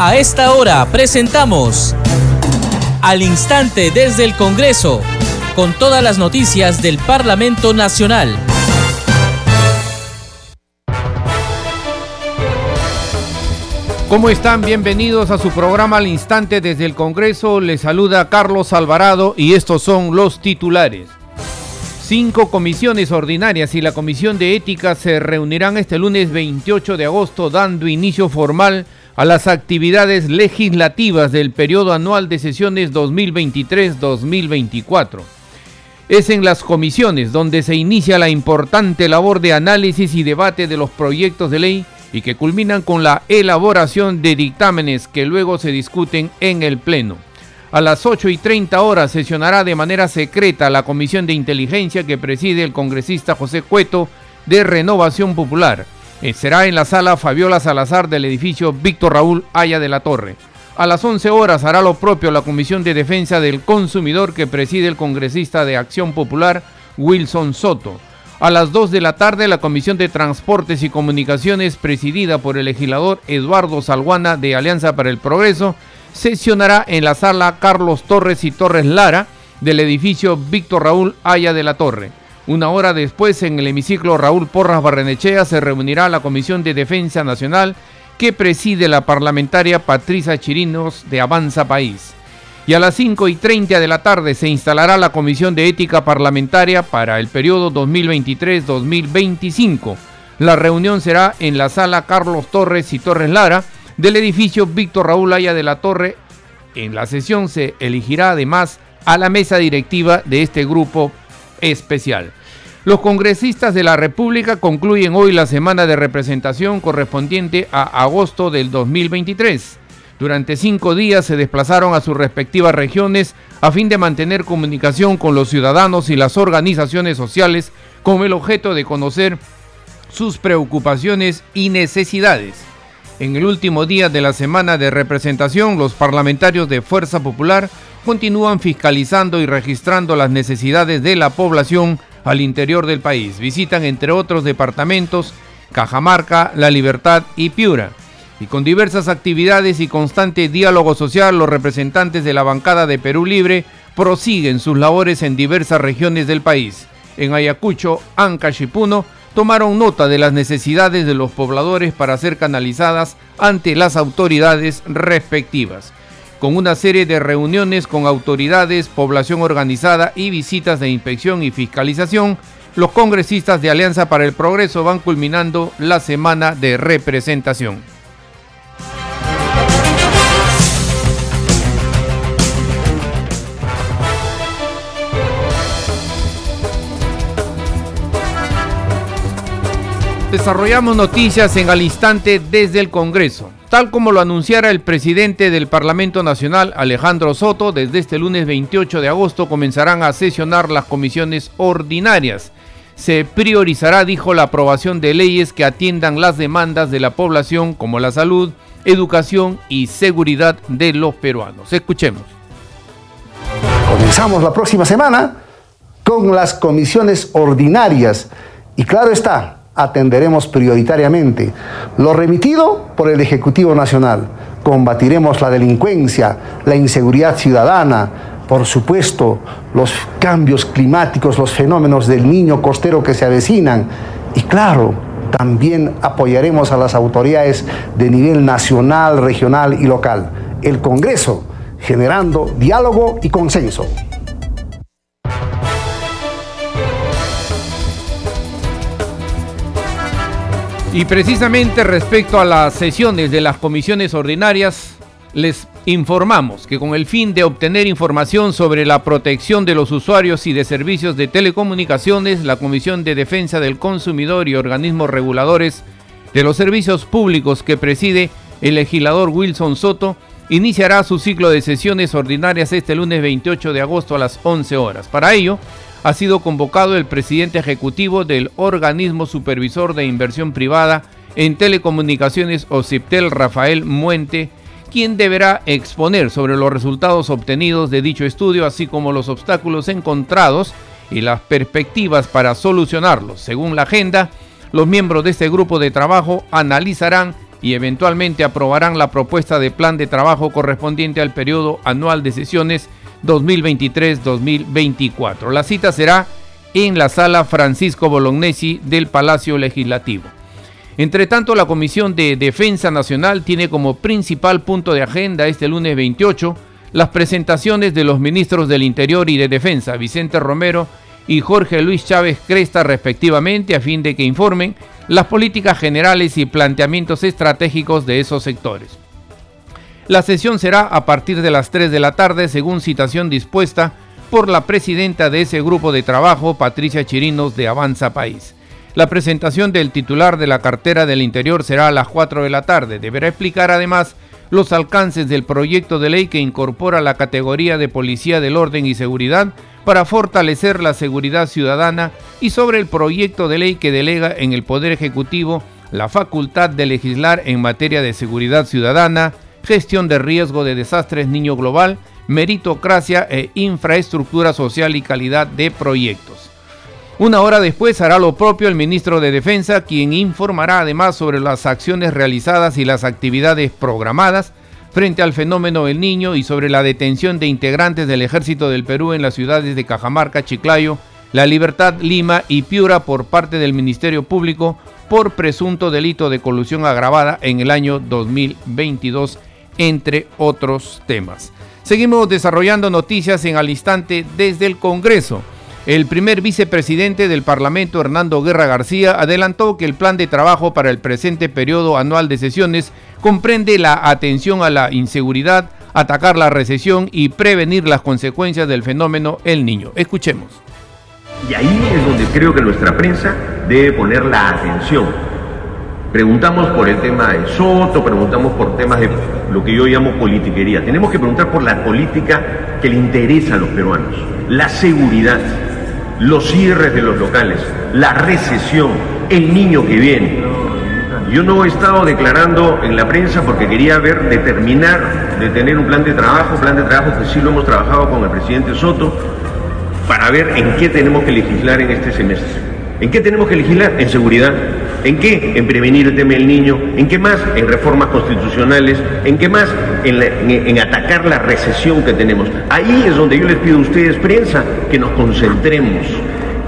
A esta hora presentamos Al Instante desde el Congreso, con todas las noticias del Parlamento Nacional. ¿Cómo están? Bienvenidos a su programa Al Instante desde el Congreso. Les saluda Carlos Alvarado y estos son los titulares. Cinco comisiones ordinarias y la Comisión de Ética se reunirán este lunes 28 de agosto dando inicio formal a las actividades legislativas del periodo anual de sesiones 2023-2024. Es en las comisiones donde se inicia la importante labor de análisis y debate de los proyectos de ley y que culminan con la elaboración de dictámenes que luego se discuten en el Pleno. A las 8 y 30 horas sesionará de manera secreta la Comisión de Inteligencia que preside el congresista José Cueto de Renovación Popular. Eh, será en la sala Fabiola Salazar del edificio Víctor Raúl Aya de la Torre. A las 11 horas hará lo propio la Comisión de Defensa del Consumidor que preside el congresista de Acción Popular Wilson Soto. A las 2 de la tarde, la Comisión de Transportes y Comunicaciones, presidida por el legislador Eduardo Salguana de Alianza para el Progreso, sesionará en la sala Carlos Torres y Torres Lara del edificio Víctor Raúl Aya de la Torre. Una hora después, en el hemiciclo Raúl Porras Barrenechea, se reunirá la Comisión de Defensa Nacional que preside la parlamentaria Patricia Chirinos de Avanza País y a las 5 y 30 de la tarde se instalará la Comisión de Ética Parlamentaria para el periodo 2023-2025. La reunión será en la sala Carlos Torres y Torres Lara del edificio Víctor Raúl Aya de la Torre. En la sesión se elegirá además a la mesa directiva de este grupo especial. Los congresistas de la República concluyen hoy la semana de representación correspondiente a agosto del 2023. Durante cinco días se desplazaron a sus respectivas regiones a fin de mantener comunicación con los ciudadanos y las organizaciones sociales con el objeto de conocer sus preocupaciones y necesidades. En el último día de la semana de representación, los parlamentarios de Fuerza Popular continúan fiscalizando y registrando las necesidades de la población al interior del país. Visitan, entre otros departamentos, Cajamarca, La Libertad y Piura y con diversas actividades y constante diálogo social, los representantes de la bancada de Perú Libre prosiguen sus labores en diversas regiones del país. En Ayacucho, Ancash y Puno tomaron nota de las necesidades de los pobladores para ser canalizadas ante las autoridades respectivas. Con una serie de reuniones con autoridades, población organizada y visitas de inspección y fiscalización, los congresistas de Alianza para el Progreso van culminando la semana de representación. Desarrollamos noticias en al instante desde el Congreso. Tal como lo anunciara el presidente del Parlamento Nacional, Alejandro Soto, desde este lunes 28 de agosto comenzarán a sesionar las comisiones ordinarias. Se priorizará, dijo, la aprobación de leyes que atiendan las demandas de la población como la salud, educación y seguridad de los peruanos. Escuchemos. Comenzamos la próxima semana con las comisiones ordinarias y claro está, atenderemos prioritariamente lo remitido por el Ejecutivo Nacional. Combatiremos la delincuencia, la inseguridad ciudadana, por supuesto, los cambios climáticos, los fenómenos del niño costero que se avecinan. Y claro, también apoyaremos a las autoridades de nivel nacional, regional y local. El Congreso, generando diálogo y consenso. Y precisamente respecto a las sesiones de las comisiones ordinarias, les informamos que con el fin de obtener información sobre la protección de los usuarios y de servicios de telecomunicaciones, la Comisión de Defensa del Consumidor y organismos reguladores de los servicios públicos que preside el legislador Wilson Soto iniciará su ciclo de sesiones ordinarias este lunes 28 de agosto a las 11 horas. Para ello, ha sido convocado el presidente ejecutivo del organismo supervisor de inversión privada en telecomunicaciones OCIPTEL, Rafael Muente, quien deberá exponer sobre los resultados obtenidos de dicho estudio, así como los obstáculos encontrados y las perspectivas para solucionarlos. Según la agenda, los miembros de este grupo de trabajo analizarán y eventualmente aprobarán la propuesta de plan de trabajo correspondiente al periodo anual de sesiones 2023-2024. La cita será en la sala Francisco Bolognesi del Palacio Legislativo. Entre tanto, la Comisión de Defensa Nacional tiene como principal punto de agenda este lunes 28 las presentaciones de los ministros del Interior y de Defensa, Vicente Romero y Jorge Luis Chávez Cresta respectivamente, a fin de que informen las políticas generales y planteamientos estratégicos de esos sectores. La sesión será a partir de las 3 de la tarde, según citación dispuesta por la presidenta de ese grupo de trabajo, Patricia Chirinos de Avanza País. La presentación del titular de la cartera del Interior será a las 4 de la tarde. Deberá explicar además los alcances del proyecto de ley que incorpora la categoría de Policía del Orden y Seguridad para fortalecer la seguridad ciudadana y sobre el proyecto de ley que delega en el Poder Ejecutivo la facultad de legislar en materia de seguridad ciudadana, gestión de riesgo de desastres niño global, meritocracia e infraestructura social y calidad de proyectos. Una hora después hará lo propio el ministro de Defensa, quien informará además sobre las acciones realizadas y las actividades programadas frente al fenómeno El Niño y sobre la detención de integrantes del Ejército del Perú en las ciudades de Cajamarca, Chiclayo, La Libertad, Lima y Piura por parte del Ministerio Público por presunto delito de colusión agravada en el año 2022, entre otros temas. Seguimos desarrollando noticias en al instante desde el Congreso. El primer vicepresidente del Parlamento, Hernando Guerra García, adelantó que el plan de trabajo para el presente periodo anual de sesiones comprende la atención a la inseguridad, atacar la recesión y prevenir las consecuencias del fenómeno El Niño. Escuchemos. Y ahí es donde creo que nuestra prensa debe poner la atención. Preguntamos por el tema de Soto, preguntamos por temas de lo que yo llamo politiquería. Tenemos que preguntar por la política que le interesa a los peruanos, la seguridad los cierres de los locales, la recesión, el niño que viene. Yo no he estado declarando en la prensa porque quería ver, determinar de tener un plan de trabajo, plan de trabajo que sí lo hemos trabajado con el presidente Soto, para ver en qué tenemos que legislar en este semestre. ¿En qué tenemos que legislar? En seguridad. ¿En qué? En prevenir el tema del niño. ¿En qué más? En reformas constitucionales. ¿En qué más? En, en, atacar la recesión que tenemos. Ahí es donde yo les pido a ustedes, prensa, que nos concentremos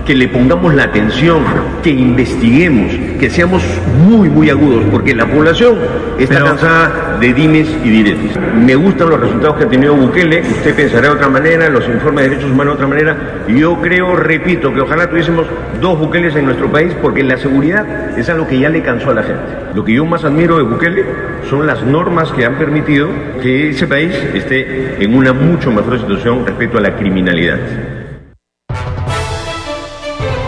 que le pongamos la atención, que investiguemos, que seamos muy, muy agudos, porque la población está cansada de dimes y diretes. Me gustan los resultados que ha tenido Bukele, usted pensará de otra manera, los informes de derechos humanos de otra manera. Yo creo, repito, que ojalá tuviésemos dos Bukeles en nuestro país, porque la seguridad es algo que ya le cansó a la gente. Lo que yo más admiro de Bukele son las normas que han permitido que ese país esté en una mucho mejor situación respecto a la criminalidad.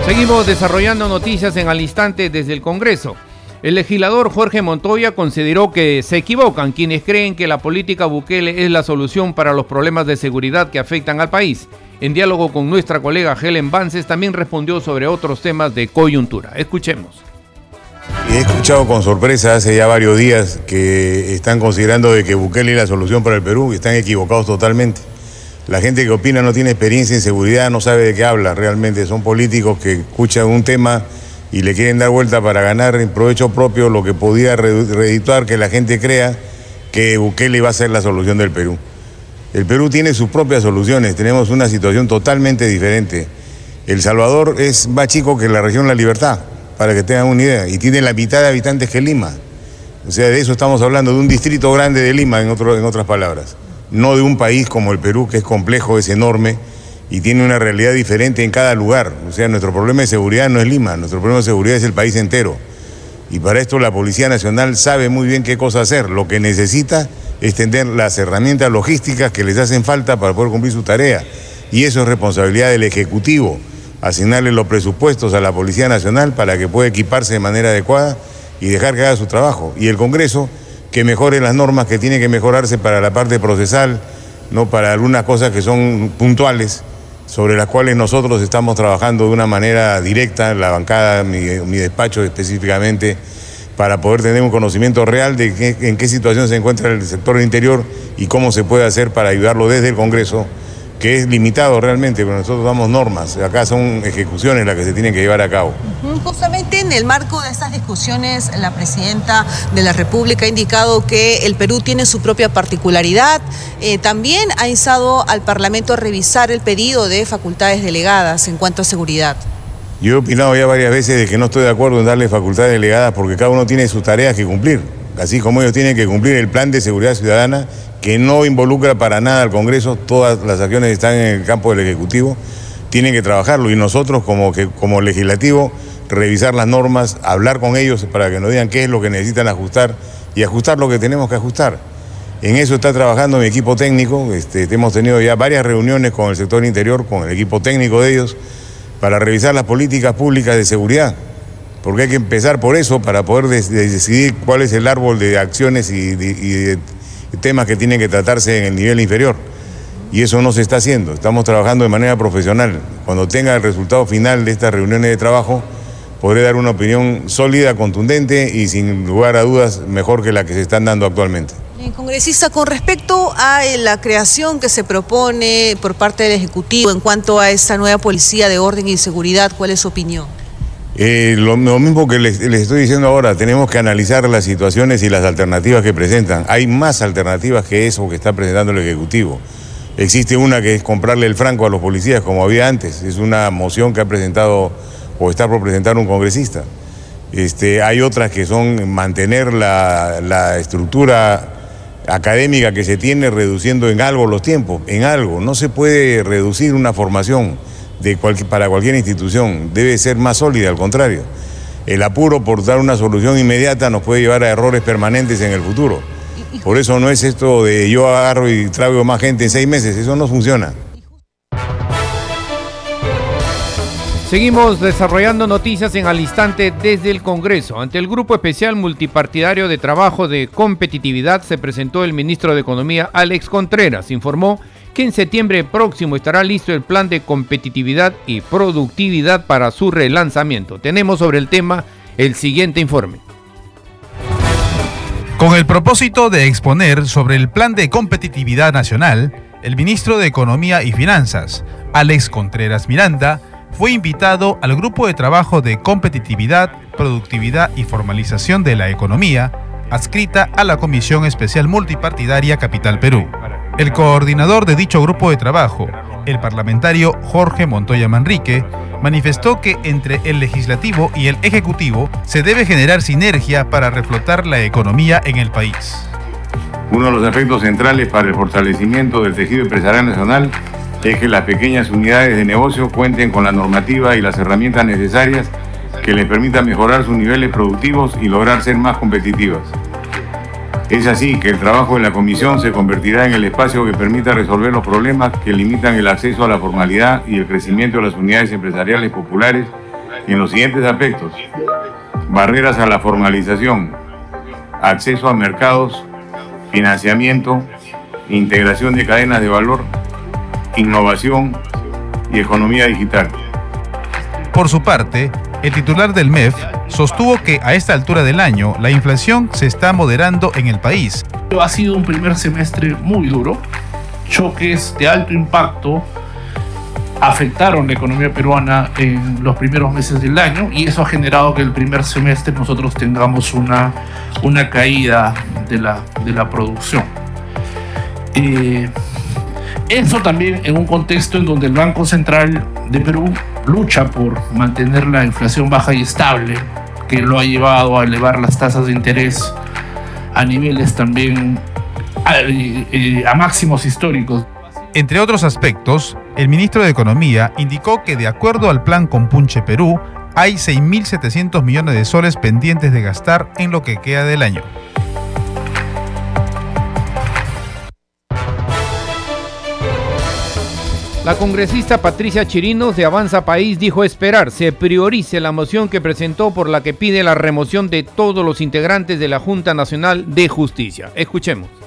Seguimos desarrollando noticias en al instante desde el Congreso. El legislador Jorge Montoya consideró que se equivocan quienes creen que la política Bukele es la solución para los problemas de seguridad que afectan al país. En diálogo con nuestra colega Helen Vances también respondió sobre otros temas de coyuntura. Escuchemos. He escuchado con sorpresa hace ya varios días que están considerando de que Bukele es la solución para el Perú y están equivocados totalmente. La gente que opina no tiene experiencia en seguridad, no sabe de qué habla realmente. Son políticos que escuchan un tema y le quieren dar vuelta para ganar en provecho propio lo que podía reeditar que la gente crea que Bukele va a ser la solución del Perú. El Perú tiene sus propias soluciones, tenemos una situación totalmente diferente. El Salvador es más chico que la región La Libertad, para que tengan una idea, y tiene la mitad de habitantes que Lima. O sea, de eso estamos hablando, de un distrito grande de Lima, en, en otras palabras no de un país como el Perú, que es complejo, es enorme y tiene una realidad diferente en cada lugar. O sea, nuestro problema de seguridad no es Lima, nuestro problema de seguridad es el país entero. Y para esto la Policía Nacional sabe muy bien qué cosa hacer. Lo que necesita es tener las herramientas logísticas que les hacen falta para poder cumplir su tarea. Y eso es responsabilidad del Ejecutivo, asignarle los presupuestos a la Policía Nacional para que pueda equiparse de manera adecuada y dejar que haga su trabajo. Y el Congreso que mejore las normas que tienen que mejorarse para la parte procesal, no para algunas cosas que son puntuales, sobre las cuales nosotros estamos trabajando de una manera directa, la bancada, mi, mi despacho específicamente, para poder tener un conocimiento real de en qué situación se encuentra el sector interior y cómo se puede hacer para ayudarlo desde el Congreso, que es limitado realmente, pero nosotros damos normas. Acá son ejecuciones las que se tienen que llevar a cabo. Justamente en el marco de estas discusiones, la presidenta de la República ha indicado que el Perú tiene su propia particularidad. Eh, también ha instado al Parlamento a revisar el pedido de facultades delegadas en cuanto a seguridad. Yo he opinado ya varias veces de que no estoy de acuerdo en darle facultades delegadas porque cada uno tiene sus tareas que cumplir, así como ellos tienen que cumplir el plan de seguridad ciudadana que no involucra para nada al Congreso, todas las acciones están en el campo del Ejecutivo, tienen que trabajarlo y nosotros como, que, como legislativo revisar las normas, hablar con ellos para que nos digan qué es lo que necesitan ajustar y ajustar lo que tenemos que ajustar. En eso está trabajando mi equipo técnico, este, hemos tenido ya varias reuniones con el sector interior, con el equipo técnico de ellos, para revisar las políticas públicas de seguridad, porque hay que empezar por eso para poder decidir cuál es el árbol de acciones y de temas que tienen que tratarse en el nivel inferior. Y eso no se está haciendo, estamos trabajando de manera profesional. Cuando tenga el resultado final de estas reuniones de trabajo, podré dar una opinión sólida, contundente y sin lugar a dudas mejor que la que se están dando actualmente. Congresista, con respecto a eh, la creación que se propone por parte del Ejecutivo en cuanto a esta nueva policía de orden y seguridad, ¿cuál es su opinión? Eh, lo, mismo que les, estoy diciendo ahora, tenemos que analizar las situaciones y las alternativas que presentan. Hay más alternativas que eso que está presentando el Ejecutivo. Existe una que es comprarle el franco a los policías, como había antes. Es una moción que ha presentado o está por presentar un congresista. Este, hay otras que son mantener la, la estructura académica que se tiene reduciendo en algo los tiempos, en algo. No se puede reducir una formación de para cualquier institución, debe ser más sólida, al contrario. El apuro por dar una solución inmediata nos puede llevar a errores permanentes en el futuro. Por eso no es esto de yo agarro y traigo más gente en seis meses, eso no funciona. Seguimos desarrollando noticias en al instante desde el Congreso. Ante el Grupo Especial Multipartidario de Trabajo de Competitividad se presentó el ministro de Economía Alex Contreras. Informó que en septiembre próximo estará listo el plan de competitividad y productividad para su relanzamiento. Tenemos sobre el tema el siguiente informe. Con el propósito de exponer sobre el plan de competitividad nacional, el ministro de Economía y Finanzas, Alex Contreras Miranda, fue invitado al Grupo de Trabajo de Competitividad, Productividad y Formalización de la Economía, adscrita a la Comisión Especial Multipartidaria Capital Perú. El coordinador de dicho grupo de trabajo, el parlamentario Jorge Montoya Manrique, manifestó que entre el legislativo y el ejecutivo se debe generar sinergia para reflotar la economía en el país. Uno de los efectos centrales para el fortalecimiento del tejido empresarial nacional es que las pequeñas unidades de negocio cuenten con la normativa y las herramientas necesarias que les permitan mejorar sus niveles productivos y lograr ser más competitivas. Es así que el trabajo de la comisión se convertirá en el espacio que permita resolver los problemas que limitan el acceso a la formalidad y el crecimiento de las unidades empresariales populares en los siguientes aspectos. Barreras a la formalización, acceso a mercados, financiamiento, integración de cadenas de valor, innovación y economía digital. Por su parte, el titular del MEF sostuvo que a esta altura del año la inflación se está moderando en el país. Ha sido un primer semestre muy duro, choques de alto impacto afectaron la economía peruana en los primeros meses del año y eso ha generado que el primer semestre nosotros tengamos una, una caída de la, de la producción. Eh, eso también en un contexto en donde el Banco Central de Perú lucha por mantener la inflación baja y estable, que lo ha llevado a elevar las tasas de interés a niveles también a, eh, máximos históricos. Entre otros aspectos, el ministro de Economía indicó que de acuerdo al plan Compunche Perú, hay 6.700 millones de soles pendientes de gastar en lo que queda del año. La congresista Patricia Chirinos de Avanza País dijo esperar se priorice la moción que presentó por la que pide la remoción de todos los integrantes de la Junta Nacional de Justicia. Escuchemos.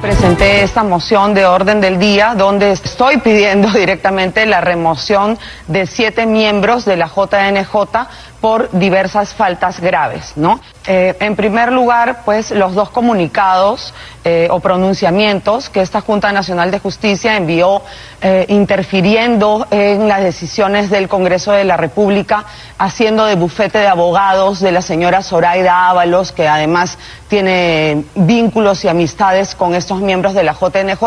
Presenté esta moción de orden del día donde estoy pidiendo directamente la remoción de siete miembros de la JNJ por diversas faltas graves, ¿no? Eh, en primer lugar, pues los dos comunicados eh, o pronunciamientos que esta Junta Nacional de Justicia envió eh, interfiriendo en las decisiones del Congreso de la República, haciendo de bufete de abogados de la señora Zoraida Ábalos, que además tiene vínculos y amistades con estos miembros de la JNJ,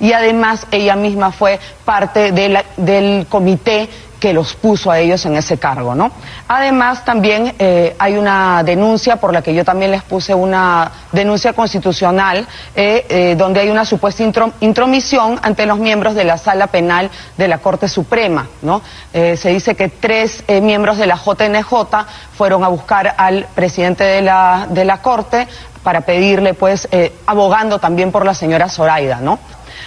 y además ella misma fue parte del comité que los puso a ellos en ese cargo, ¿no? Además, también eh, hay una denuncia por la que yo también les puse una denuncia constitucional, eh, eh, donde hay una supuesta intromisión ante los miembros de la Sala Penal de la Corte Suprema, ¿no? se dice que tres miembros de la JNJ fueron a buscar al presidente de la, de la Corte para pedirle, pues, abogando también por la señora Zoraida, ¿no?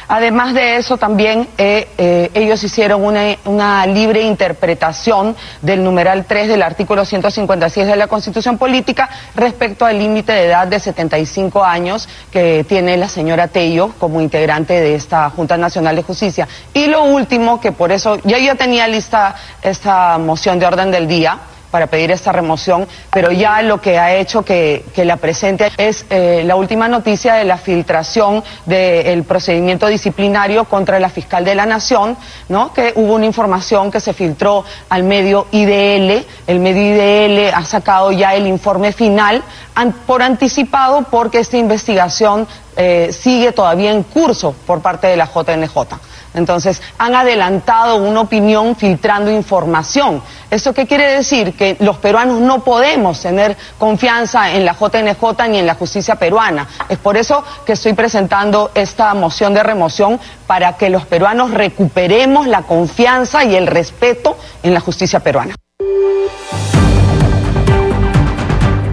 Además de eso, también eh, eh, ellos hicieron una, libre interpretación del numeral 3 del artículo 156 de la Constitución Política respecto al límite de edad de 75 años que tiene la señora Tello como integrante de esta Junta Nacional de Justicia. Y lo último, que por eso ya yo tenía lista esta moción de orden del día, para pedir esta remoción, pero ya lo que ha hecho que, la presente es eh, la última noticia de la filtración del procedimiento disciplinario contra la fiscal de la Nación, ¿no? que hubo una información que se filtró al medio IDL, el medio IDL ha sacado ya el informe final por anticipado porque esta investigación eh, sigue todavía en curso por parte de la JNJ. Entonces, han adelantado una opinión filtrando información. ¿Eso qué quiere decir? Que los peruanos no podemos tener confianza en la JNJ ni en la justicia peruana. Es por eso que estoy presentando esta moción de remoción para que los peruanos recuperemos la confianza y el respeto en la justicia peruana.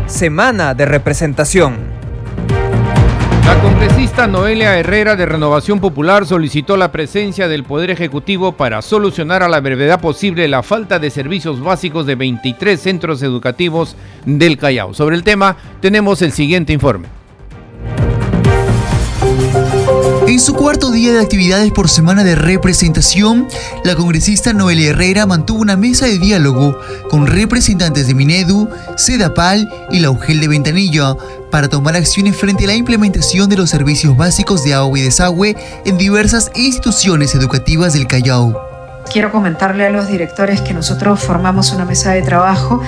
Semana de representación. La congresista Noelia Herrera de Renovación Popular solicitó la presencia del Poder Ejecutivo para solucionar a la brevedad posible la falta de servicios básicos de 23 centros educativos del Callao. Sobre el tema tenemos el siguiente informe. En su cuarto día de actividades por semana de representación, la congresista Noelia Herrera mantuvo una mesa de diálogo con representantes de Minedu, Sedapal y la UGEL de Ventanilla para tomar acciones frente a la implementación de los servicios básicos de agua y desagüe en diversas instituciones educativas del Callao. Quiero comentarle a los directores que nosotros formamos una mesa de trabajo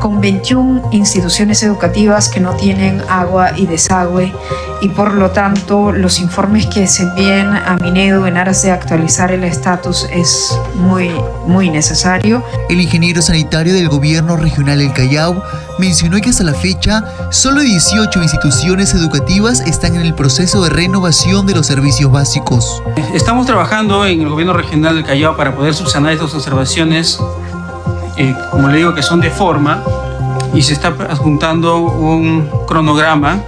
con 21 instituciones educativas que no tienen agua y desagüe y por lo tanto los informes que se envíen a Minedo en aras de actualizar el estatus es muy, muy necesario. El ingeniero sanitario del gobierno regional El Callao mencionó que hasta la fecha solo 18 instituciones educativas están en el proceso de renovación de los servicios básicos. Estamos trabajando en el gobierno regional del Callao para poder subsanar estas observaciones, eh, como le digo, que son de forma, y se está adjuntando un cronograma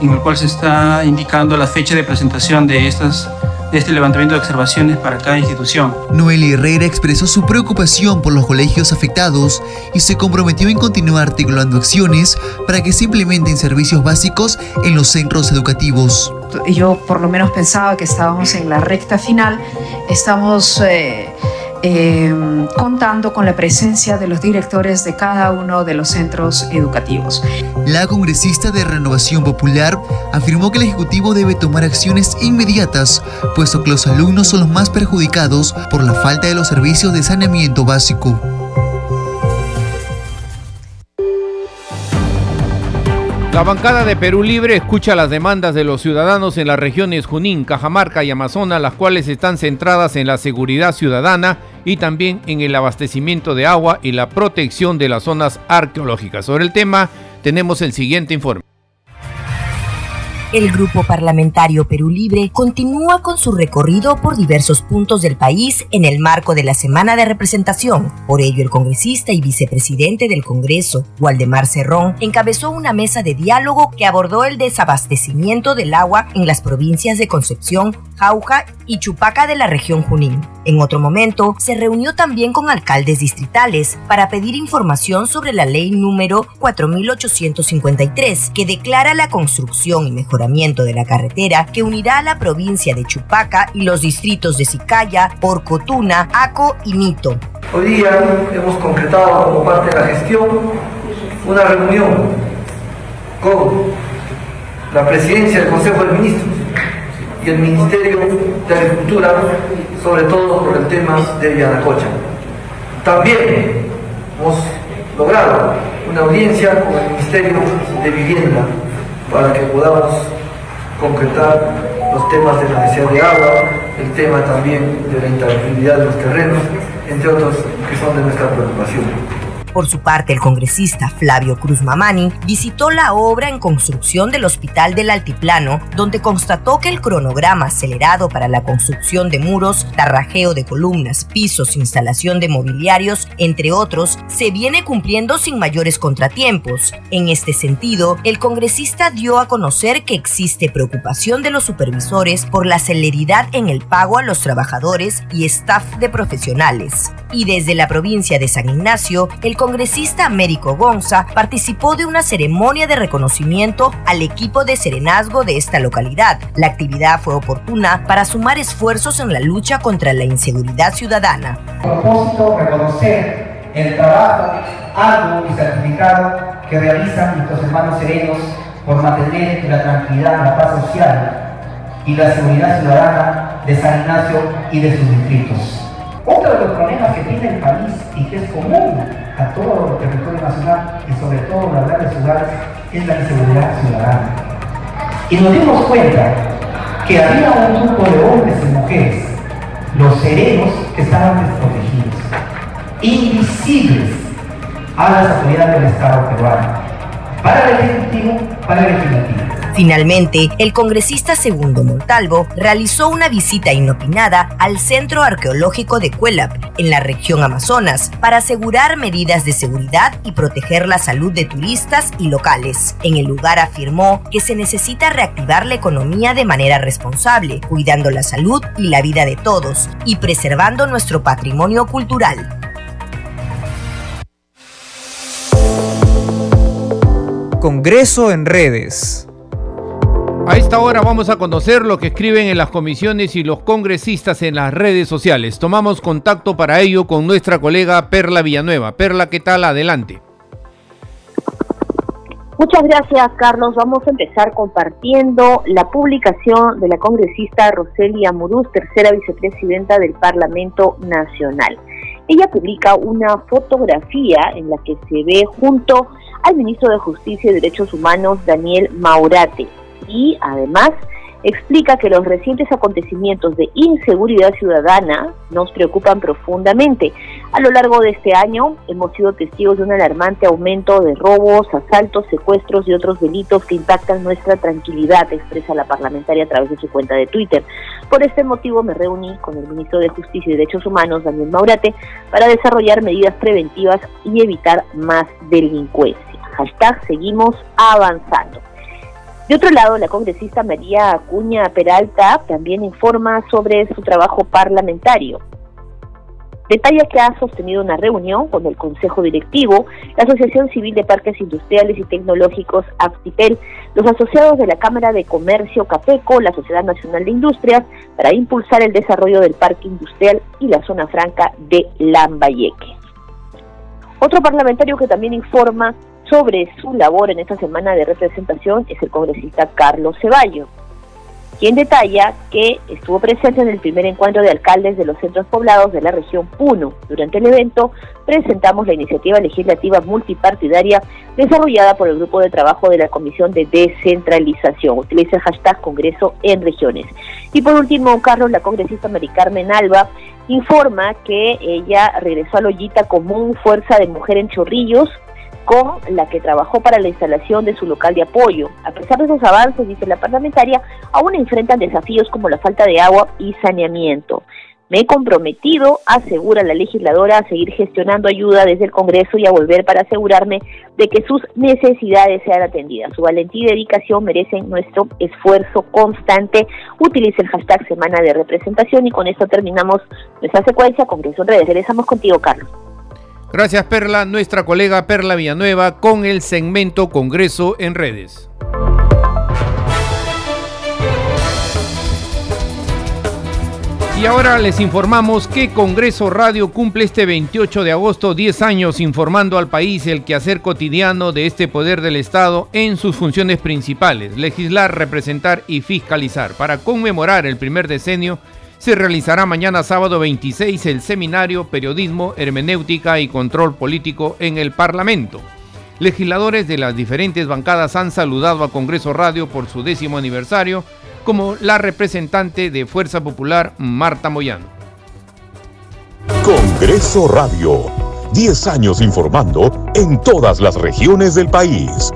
en el cual se está indicando la fecha de presentación de estas de este levantamiento de observaciones para cada institución. Noel Herrera expresó su preocupación por los colegios afectados y se comprometió en continuar articulando acciones para que se implementen servicios básicos en los centros educativos. Yo por lo menos pensaba que estábamos en la recta final, estamos... Eh, eh, contando con la presencia de los directores de cada uno de los centros educativos. La congresista de Renovación Popular afirmó que el Ejecutivo debe tomar acciones inmediatas, puesto que los alumnos son los más perjudicados por la falta de los servicios de saneamiento básico. La bancada de Perú Libre escucha las demandas de los ciudadanos en las regiones Junín, Cajamarca y Amazonas, las cuales están centradas en la seguridad ciudadana y también en el abastecimiento de agua y la protección de las zonas arqueológicas. Sobre el tema tenemos el siguiente informe. El Grupo Parlamentario Perú Libre continúa con su recorrido por diversos puntos del país en el marco de la Semana de Representación. Por ello, el congresista y vicepresidente del Congreso, Waldemar Cerrón, encabezó una mesa de diálogo que abordó el desabastecimiento del agua en las provincias de Concepción, Jauja y Chupaca de la región Junín. En otro momento, se reunió también con alcaldes distritales para pedir información sobre la ley número 4853, que declara la construcción y mejoramiento de la carretera que unirá a la provincia de Chupaca y los distritos de Sicaya, Porcotuna, Aco y Mito. Hoy día hemos concretado como parte de la gestión una reunión con la presidencia del Consejo de Ministros y el Ministerio de Agricultura, sobre todo por el tema de Yanacocha. También hemos logrado una audiencia con el Ministerio de Vivienda para que podamos concretar los temas de la necesidad de agua, el tema también de la inteligibilidad de los terrenos, entre otros que son de nuestra preocupación. Por su parte, el congresista Flavio Cruz Mamani visitó la obra en construcción del Hospital del Altiplano, donde constató que el cronograma acelerado para la construcción de muros, tarrajeo de columnas, pisos, instalación de mobiliarios, entre otros, se viene cumpliendo sin mayores contratiempos. En este sentido, el congresista dio a conocer que existe preocupación de los supervisores por la celeridad en el pago a los trabajadores y staff de profesionales. Y desde la provincia de San Ignacio, el congresista Américo Gonza participó de una ceremonia de reconocimiento al equipo de serenazgo de esta localidad. La actividad fue oportuna para sumar esfuerzos en la lucha contra la inseguridad ciudadana. Propósito, reconocer el trabajo arduo y certificado que realizan nuestros hermanos serenos por mantener la tranquilidad, la paz social y la seguridad ciudadana de San Ignacio y de sus distritos. Otro de los problemas que tiene el país y que es común a todo el territorio nacional y sobre todo las grandes ciudades es la inseguridad ciudadana. Y nos dimos cuenta que había un grupo de hombres y mujeres, los serenos, que estaban desprotegidos, invisibles a las autoridades del Estado peruano, para el Ejecutivo, para el Legislativo. Finalmente, el congresista Segundo Montalvo realizó una visita inopinada al Centro Arqueológico de Cuelap, en la región Amazonas, para asegurar medidas de seguridad y proteger la salud de turistas y locales. En el lugar afirmó que se necesita reactivar la economía de manera responsable, cuidando la salud y la vida de todos y preservando nuestro patrimonio cultural. Congreso en redes. A esta hora vamos a conocer lo que escriben en las comisiones y los congresistas en las redes sociales. Tomamos contacto para ello con nuestra colega Perla Villanueva. Perla, ¿qué tal? Adelante. Muchas gracias, Carlos. Vamos a empezar compartiendo la publicación de la congresista Roselia Muruz, tercera vicepresidenta del Parlamento Nacional. Ella publica una fotografía en la que se ve junto al ministro de Justicia y Derechos Humanos, Daniel Maurate y además explica que los recientes acontecimientos de inseguridad ciudadana nos preocupan profundamente. A lo largo de este año hemos sido testigos de un alarmante aumento de robos, asaltos, secuestros y otros delitos que impactan nuestra tranquilidad, expresa la parlamentaria a través de su cuenta de Twitter. Por este motivo me reuní con el ministro de Justicia y Derechos Humanos, Daniel Maurate, para desarrollar medidas preventivas y evitar más delincuencia. Hashtag seguimos avanzando. De otro lado, la congresista María Acuña Peralta también informa sobre su trabajo parlamentario. Detalla que ha sostenido una reunión con el Consejo Directivo, la Asociación Civil de Parques Industriales y Tecnológicos AFTIPEL, los asociados de la Cámara de Comercio CAPECO, la Sociedad Nacional de Industrias, para impulsar el desarrollo del Parque Industrial y la Zona Franca de Lambayeque. Otro parlamentario que también informa sobre su labor en esta semana de representación es el congresista Carlos Ceballo, quien detalla que estuvo presente en el primer encuentro de alcaldes de los centros poblados de la región Puno. Durante el evento presentamos la iniciativa legislativa multipartidaria desarrollada por el grupo de trabajo de la Comisión de Descentralización. Utiliza el hashtag Congreso en Regiones. Y por último, Carlos, la congresista Mari Carmen Alba, informa que ella regresó a la ollita común Fuerza de Mujer en Chorrillos con la que trabajó para la instalación de su local de apoyo. A pesar de esos avances, dice la parlamentaria, aún enfrentan desafíos como la falta de agua y saneamiento. Me he comprometido, asegura la legisladora, a seguir gestionando ayuda desde el Congreso y a volver para asegurarme de que sus necesidades sean atendidas. Su valentía y dedicación merecen nuestro esfuerzo constante. Utilice el hashtag Semana de Representación y con esto terminamos nuestra secuencia. Congreso en redes. Regresamos contigo, Carlos. Gracias, Perla. Nuestra colega Perla Villanueva con el segmento Congreso en redes. Y ahora les informamos que Congreso Radio cumple este 28 de agosto 10 años informando al país el quehacer cotidiano de este poder del Estado en sus funciones principales, legislar, representar y fiscalizar. Para conmemorar el primer decenio, se realizará mañana sábado 26 el seminario Periodismo, Hermenéutica y Control Político en el Parlamento. Legisladores de las diferentes bancadas han saludado a Congreso Radio por su décimo aniversario como la representante de Fuerza Popular, Marta Moyano. Congreso Radio, 10 años informando en todas las regiones del país.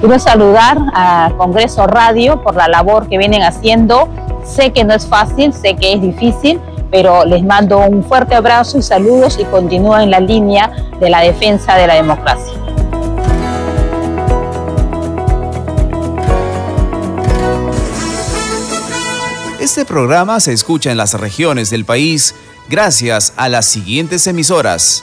Quiero saludar a Congreso Radio por la labor que vienen haciendo. Sé que no es fácil, sé que es difícil, pero les mando un fuerte abrazo y saludos y continúen en la línea de la defensa de la democracia. Este programa se escucha en las regiones del país gracias a las siguientes emisoras.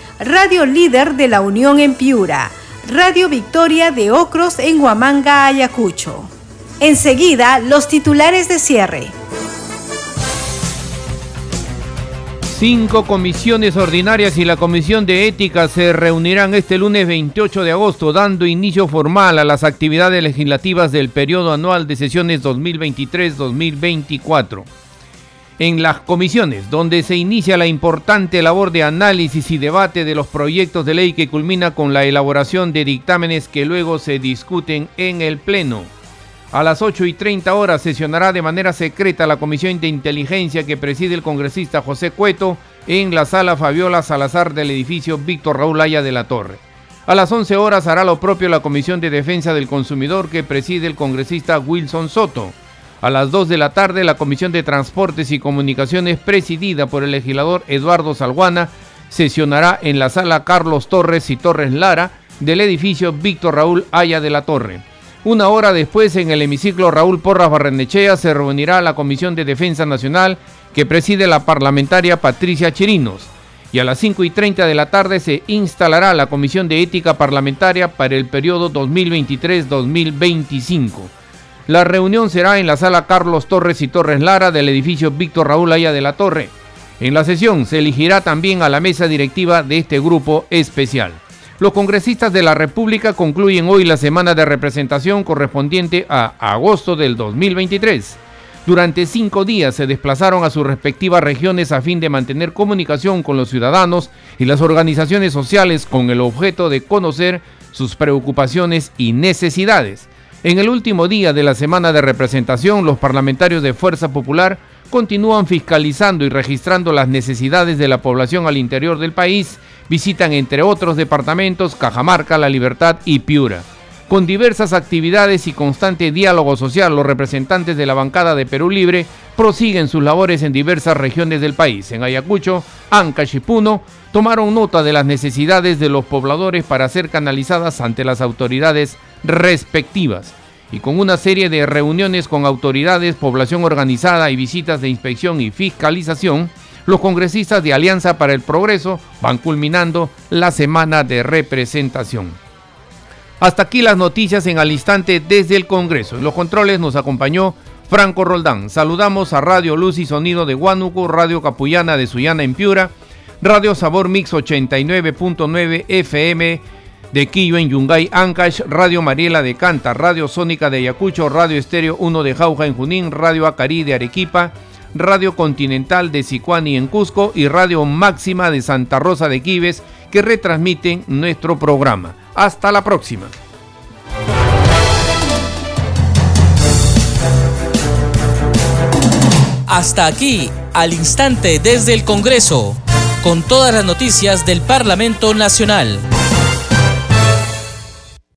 Radio Líder de la Unión en Piura, Radio Victoria de Ocros en Huamanga, Ayacucho. Enseguida, los titulares de cierre. Cinco comisiones ordinarias y la Comisión de Ética se reunirán este lunes 28 de agosto, dando inicio formal a las actividades legislativas del periodo anual de sesiones 2023-2024. En las comisiones, donde se inicia la importante labor de análisis y debate de los proyectos de ley que culmina con la elaboración de dictámenes que luego se discuten en el Pleno. A las 8 y 30 horas sesionará de manera secreta la Comisión de Inteligencia que preside el congresista José Cueto en la sala Fabiola Salazar del edificio Víctor Raúl Aya de la Torre. A las 11 horas hará lo propio la Comisión de Defensa del Consumidor que preside el congresista Wilson Soto. A las 2 de la tarde la Comisión de Transportes y Comunicaciones presidida por el legislador Eduardo Salguana sesionará en la sala Carlos Torres y Torres Lara del edificio Víctor Raúl Aya de la Torre. Una hora después, en el hemiciclo Raúl Porras Barrenechea, se reunirá la Comisión de Defensa Nacional que preside la parlamentaria Patricia Chirinos. Y a las 5 y 30 de la tarde se instalará la Comisión de Ética Parlamentaria para el periodo 2023-2025. La reunión será en la sala Carlos Torres y Torres Lara del edificio Víctor Raúl Aya de la Torre. En la sesión se elegirá también a la mesa directiva de este grupo especial. Los congresistas de la República concluyen hoy la semana de representación correspondiente a agosto del 2023. Durante cinco días se desplazaron a sus respectivas regiones a fin de mantener comunicación con los ciudadanos y las organizaciones sociales con el objeto de conocer sus preocupaciones y necesidades. En el último día de la semana de representación, los parlamentarios de Fuerza Popular continúan fiscalizando y registrando las necesidades de la población al interior del país Visitan entre otros departamentos Cajamarca, La Libertad y Piura. Con diversas actividades y constante diálogo social, los representantes de la bancada de Perú Libre prosiguen sus labores en diversas regiones del país. En Ayacucho, Ancash y Puno tomaron nota de las necesidades de los pobladores para ser canalizadas ante las autoridades respectivas. Y con una serie de reuniones con autoridades, población organizada y visitas de inspección y fiscalización, los congresistas de Alianza para el Progreso van culminando la semana de representación. Hasta aquí las noticias en al instante desde el Congreso. En los controles nos acompañó Franco Roldán. Saludamos a Radio Luz y Sonido de Huánuco, Radio Capullana de Sullana en Piura, Radio Sabor Mix 89.9 FM de Quillo en Yungay, Ancash, Radio Mariela de Canta, Radio Sónica de Ayacucho, Radio Estéreo 1 de Jauja en Junín, Radio Acari de Arequipa, Radio Continental de Sicuani en Cusco y Radio Máxima de Santa Rosa de Quives que retransmiten nuestro programa. Hasta la próxima. Hasta aquí, al instante desde el Congreso, con todas las noticias del Parlamento Nacional.